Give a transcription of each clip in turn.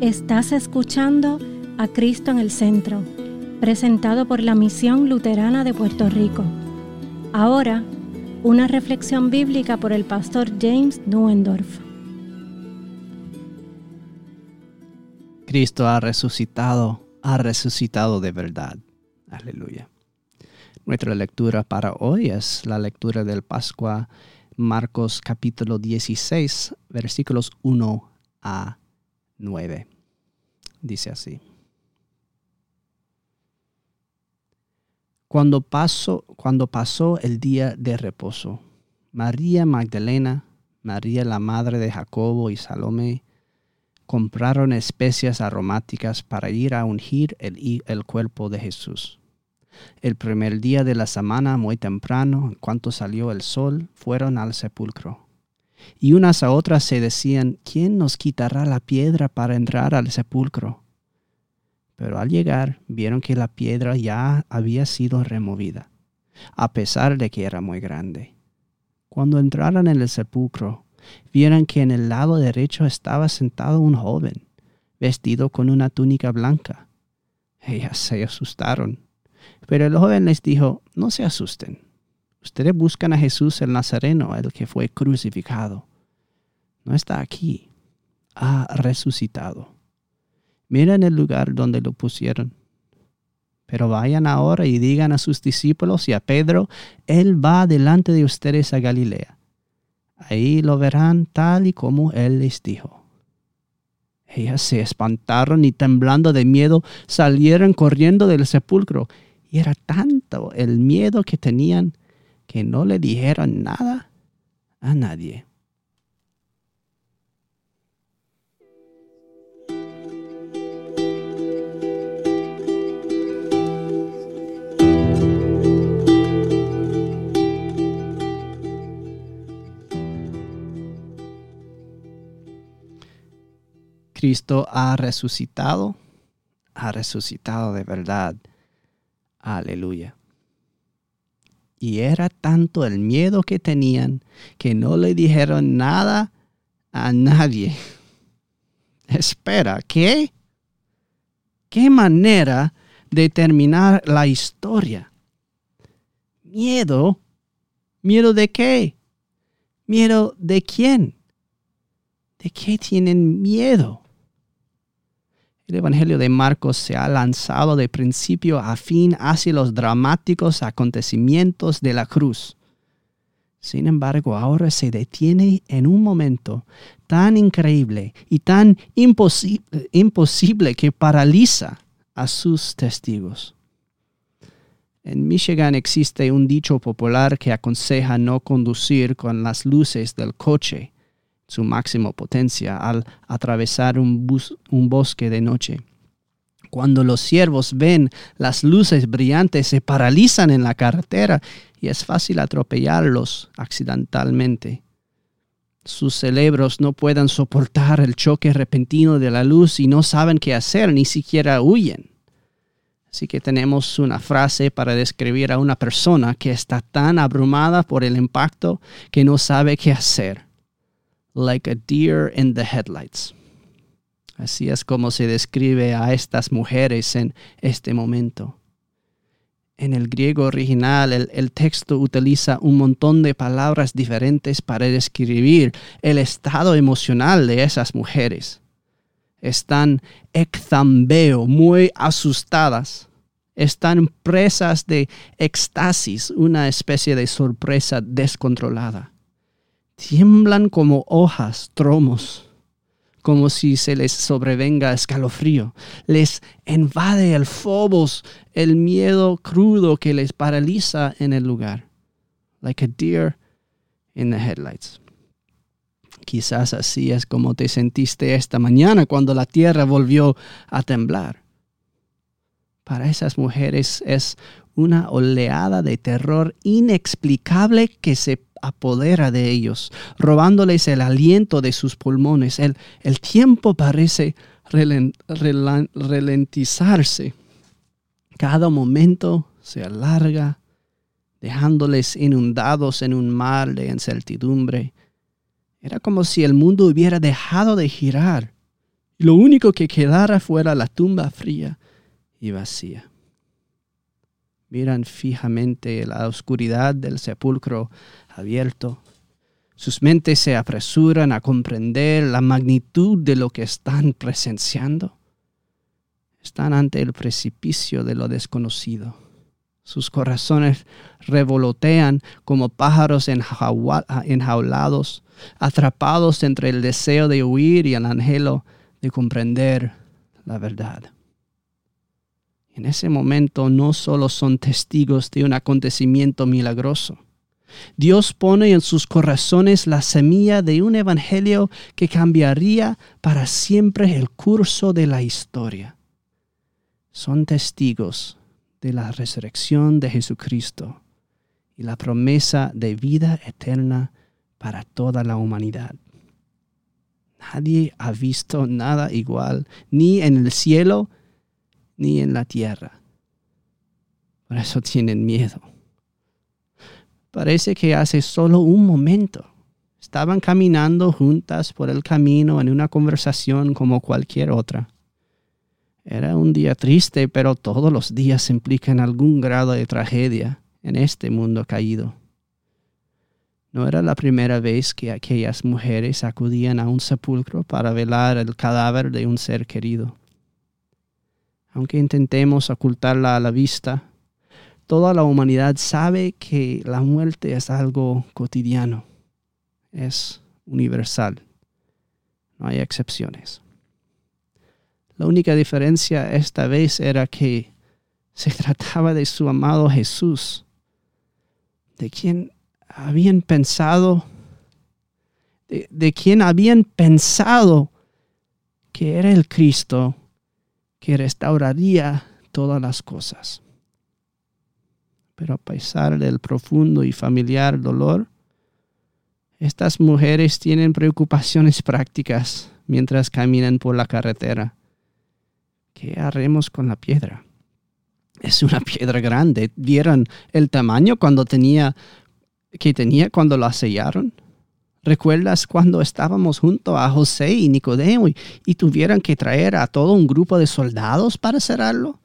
Estás escuchando a Cristo en el Centro, presentado por la Misión Luterana de Puerto Rico. Ahora, una reflexión bíblica por el pastor James Nuendorf. Cristo ha resucitado, ha resucitado de verdad. Aleluya. Nuestra lectura para hoy es la lectura del Pascua, Marcos capítulo 16, versículos 1 a 9. Dice así. Cuando pasó, cuando pasó el día de reposo, María Magdalena, María la madre de Jacobo y Salomé, compraron especias aromáticas para ir a ungir el, el cuerpo de Jesús. El primer día de la semana, muy temprano, en cuanto salió el sol, fueron al sepulcro y unas a otras se decían, ¿quién nos quitará la piedra para entrar al sepulcro? Pero al llegar vieron que la piedra ya había sido removida, a pesar de que era muy grande. Cuando entraron en el sepulcro, vieron que en el lado derecho estaba sentado un joven, vestido con una túnica blanca. Ellas se asustaron, pero el joven les dijo, no se asusten Ustedes buscan a Jesús el Nazareno, el que fue crucificado. No está aquí. Ha resucitado. Miren el lugar donde lo pusieron. Pero vayan ahora y digan a sus discípulos y a Pedro, Él va delante de ustedes a Galilea. Ahí lo verán tal y como Él les dijo. Ellas se espantaron y temblando de miedo salieron corriendo del sepulcro. Y era tanto el miedo que tenían que no le dijeron nada a nadie. Cristo ha resucitado, ha resucitado de verdad. Aleluya. Y era tanto el miedo que tenían que no le dijeron nada a nadie. Espera, ¿qué? ¿Qué manera de terminar la historia? Miedo. ¿Miedo de qué? ¿Miedo de quién? ¿De qué tienen miedo? El Evangelio de Marcos se ha lanzado de principio a fin hacia los dramáticos acontecimientos de la cruz. Sin embargo, ahora se detiene en un momento tan increíble y tan imposible, que paraliza a sus testigos. En Michigan existe un dicho popular que aconseja no conducir con las luces del coche su máxima potencia al atravesar un, un bosque de noche. Cuando los siervos ven las luces brillantes se paralizan en la carretera y es fácil atropellarlos accidentalmente. Sus cerebros no pueden soportar el choque repentino de la luz y no saben qué hacer, ni siquiera huyen. Así que tenemos una frase para describir a una persona que está tan abrumada por el impacto que no sabe qué hacer like a deer in the headlights. Así es como se describe a estas mujeres en este momento. En el griego original, el, el, texto utiliza un montón de palabras diferentes para describir el estado emocional de esas mujeres. Están exambeo, muy asustadas. Están presas de éxtasis, una especie de sorpresa descontrolada tiemblan como hojas, tromos, como si se les sobrevenga escalofrío. Les invade el phobos, el miedo crudo que les paraliza en el lugar. Like a deer in the headlights. Quizás así es como te sentiste esta mañana cuando la tierra volvió a temblar. Para esas mujeres es una oleada de terror inexplicable que se apodera de ellos, robándoles el aliento de sus pulmones. El, el tiempo parece ralentizarse. Cada momento se alarga, dejándoles inundados en un mar de incertidumbre. Era como si el mundo hubiera dejado de girar y lo único que quedara fuera la tumba fría y vacía. Miran fijamente la oscuridad del sepulcro abierto. Sus mentes se apresuran a comprender la magnitud de lo que están presenciando. Están ante el precipicio de lo desconocido. Sus corazones revolotean como pájaros enjaulados, atrapados entre el deseo de huir y el anhelo de comprender la verdad. En ese momento no solo son testigos de un acontecimiento milagroso, Dios pone en sus corazones la semilla de un evangelio que cambiaría para siempre el curso de la historia. Son testigos de la resurrección de Jesucristo y la promesa de vida eterna para toda la humanidad. Nadie ha visto nada igual, ni en el cielo, ni en la tierra. Por eso tienen miedo. Parece que hace solo un momento estaban caminando juntas por el camino en una conversación como cualquier otra. Era un día triste, pero todos los días implican algún grado de tragedia en este mundo caído. No era la primera vez que aquellas mujeres acudían a un sepulcro para velar el cadáver de un ser querido. Aunque intentemos ocultarla a la vista, toda la humanidad sabe que la muerte es algo cotidiano, es universal, no hay excepciones. La única diferencia esta vez era que se trataba de su amado Jesús, de quien habían pensado, de, quien habían pensado que era el Cristo que restauraría todas las cosas. Pero a pesar del profundo y familiar dolor, estas mujeres tienen preocupaciones prácticas mientras caminan por la carretera. ¿Qué haremos con la piedra? Es una piedra grande. ¿Vieron el tamaño cuando tenía que tenía cuando la sellaron? ¿Recuerdas cuando estábamos junto a José y Nicodemo y, tuvieron que traer a todo un grupo de soldados para cerrarlo?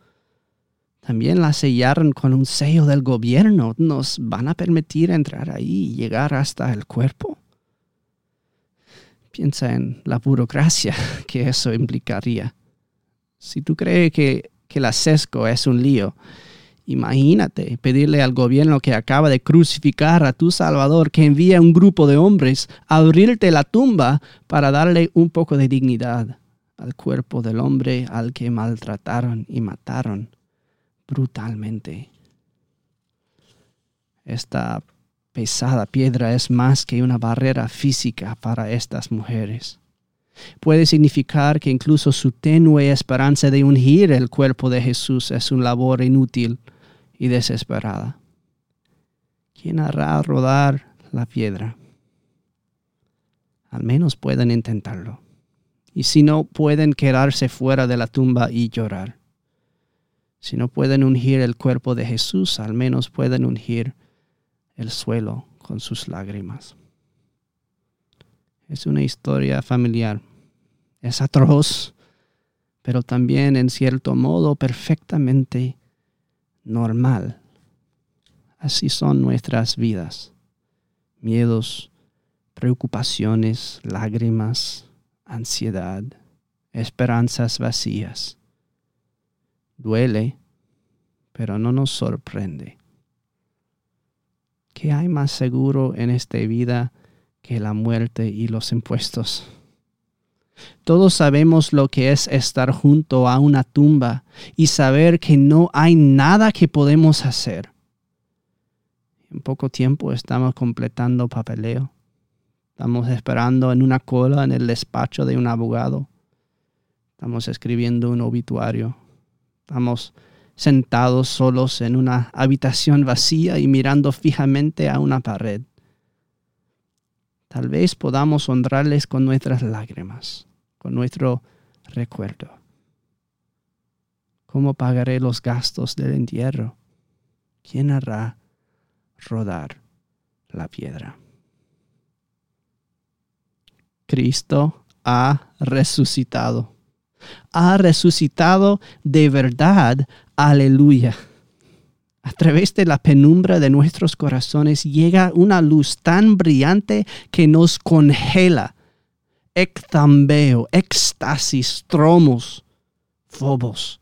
También la sellaron con un sello del gobierno. ¿Nos van a permitir entrar ahí y llegar hasta el cuerpo? Piensa en la burocracia que eso implicaría. Si tú crees que, que la sesco es un lío, Imagínate pedirle al gobierno que acaba de crucificar a tu Salvador que envíe un grupo de hombres a abrirte la tumba para darle un poco de dignidad al cuerpo del hombre al que maltrataron y mataron brutalmente. Esta pesada piedra es más que una barrera física para estas mujeres. Puede significar que incluso su tenue esperanza de ungir el cuerpo de Jesús es una labor inútil y desesperada. ¿Quién hará rodar la piedra? Al menos pueden intentarlo. Y si no, pueden quedarse fuera de la tumba y llorar. Si no pueden ungir el cuerpo de Jesús, al menos pueden ungir el suelo con sus lágrimas. Es una historia familiar. Es atroz, pero también en cierto modo perfectamente normal. Así son nuestras vidas. Miedos, preocupaciones, lágrimas, ansiedad, esperanzas vacías. Duele, pero no nos sorprende. ¿Qué hay más seguro en esta vida que la muerte y los impuestos? Todos sabemos lo que es estar junto a una tumba y saber que no hay nada que podemos hacer. En poco tiempo estamos completando papeleo. Estamos esperando en una cola en el despacho de un abogado. Estamos escribiendo un obituario. Estamos sentados solos en una habitación vacía y mirando fijamente a una pared. Tal vez podamos honrarles con nuestras lágrimas con nuestro recuerdo. ¿Cómo pagaré los gastos del entierro? ¿Quién hará rodar la piedra? Cristo ha resucitado. Ha resucitado de verdad. Aleluya. A través de la penumbra de nuestros corazones llega una luz tan brillante que nos congela. Ectambeo, éxtasis, tromos, fobos.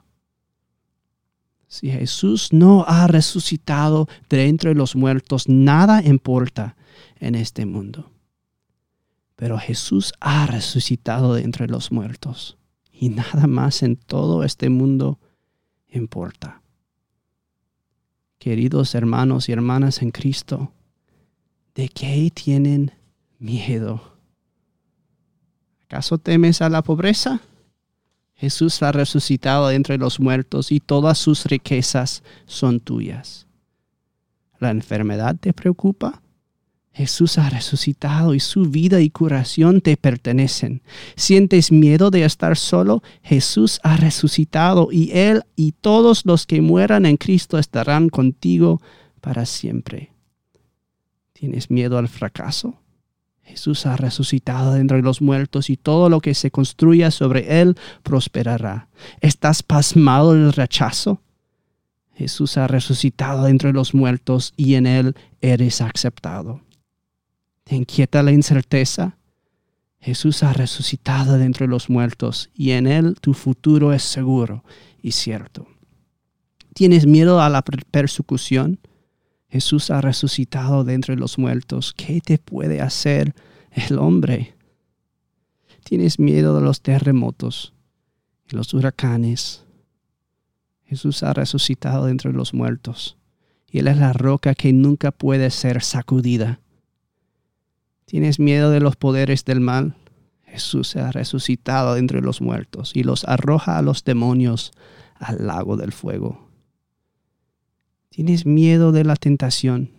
Si Jesús no ha resucitado de entre los muertos, nada importa en este mundo. Pero Jesús ha resucitado de entre los muertos y nada más en todo este mundo importa. Queridos hermanos y hermanas en Cristo, ¿de qué tienen miedo? ¿Acaso temes a la pobreza? Jesús ha resucitado entre los muertos y todas sus riquezas son tuyas. ¿La enfermedad te preocupa? Jesús ha resucitado y su vida y curación te pertenecen. ¿Sientes miedo de estar solo? Jesús ha resucitado y Él y todos los que mueran en Cristo estarán contigo para siempre. ¿Tienes miedo al fracaso? Jesús ha resucitado entre los muertos y todo lo que se construya sobre él prosperará. ¿Estás pasmado del rechazo? Jesús ha resucitado entre los muertos y en él eres aceptado. ¿Te inquieta la incerteza? Jesús ha resucitado de entre los muertos y en él tu futuro es seguro y cierto. ¿Tienes miedo a la persecución? Jesús ha resucitado de entre los muertos. ¿Qué te puede hacer el hombre? ¿Tienes miedo de los terremotos y los huracanes? Jesús ha resucitado de entre los muertos y Él es la roca que nunca puede ser sacudida. ¿Tienes miedo de los poderes del mal? Jesús ha resucitado de entre los muertos y los arroja a los demonios al lago del fuego. ¿Tienes miedo de la tentación?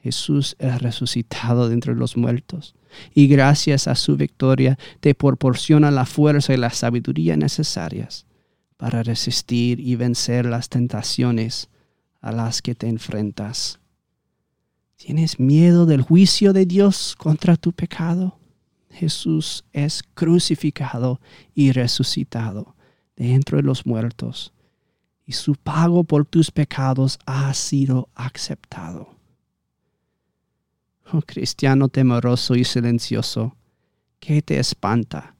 Jesús es resucitado de entre los muertos y gracias a su victoria te proporciona la fuerza y la sabiduría necesarias para resistir y vencer las tentaciones a las que te enfrentas. ¿Tienes miedo del juicio de Dios contra tu pecado? Jesús es crucificado y resucitado de entre los muertos y su pago por tus pecados ha sido aceptado. Oh cristiano temeroso y silencioso, ¿qué te espanta?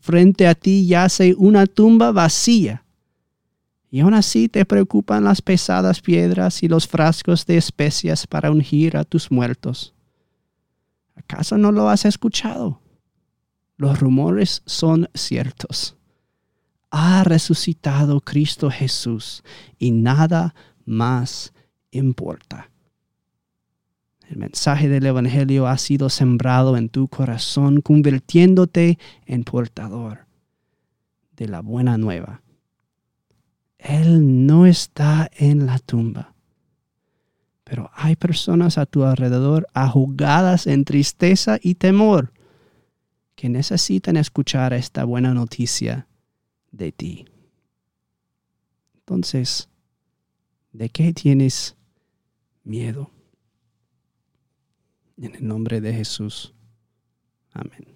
Frente a ti yace una tumba vacía, y aún así te preocupan las pesadas piedras y los frascos de especias para ungir a tus muertos. ¿Acaso no lo has escuchado? Los rumores son ciertos ha resucitado Cristo Jesús y nada más importa. El mensaje del Evangelio ha sido sembrado en tu corazón, convirtiéndote en portador de la buena nueva. Él no está en la tumba, pero hay personas a tu alrededor ahogadas en tristeza y temor que necesitan escuchar esta buena noticia de ti. Entonces, ¿de qué tienes miedo? En el nombre de Jesús. Amén.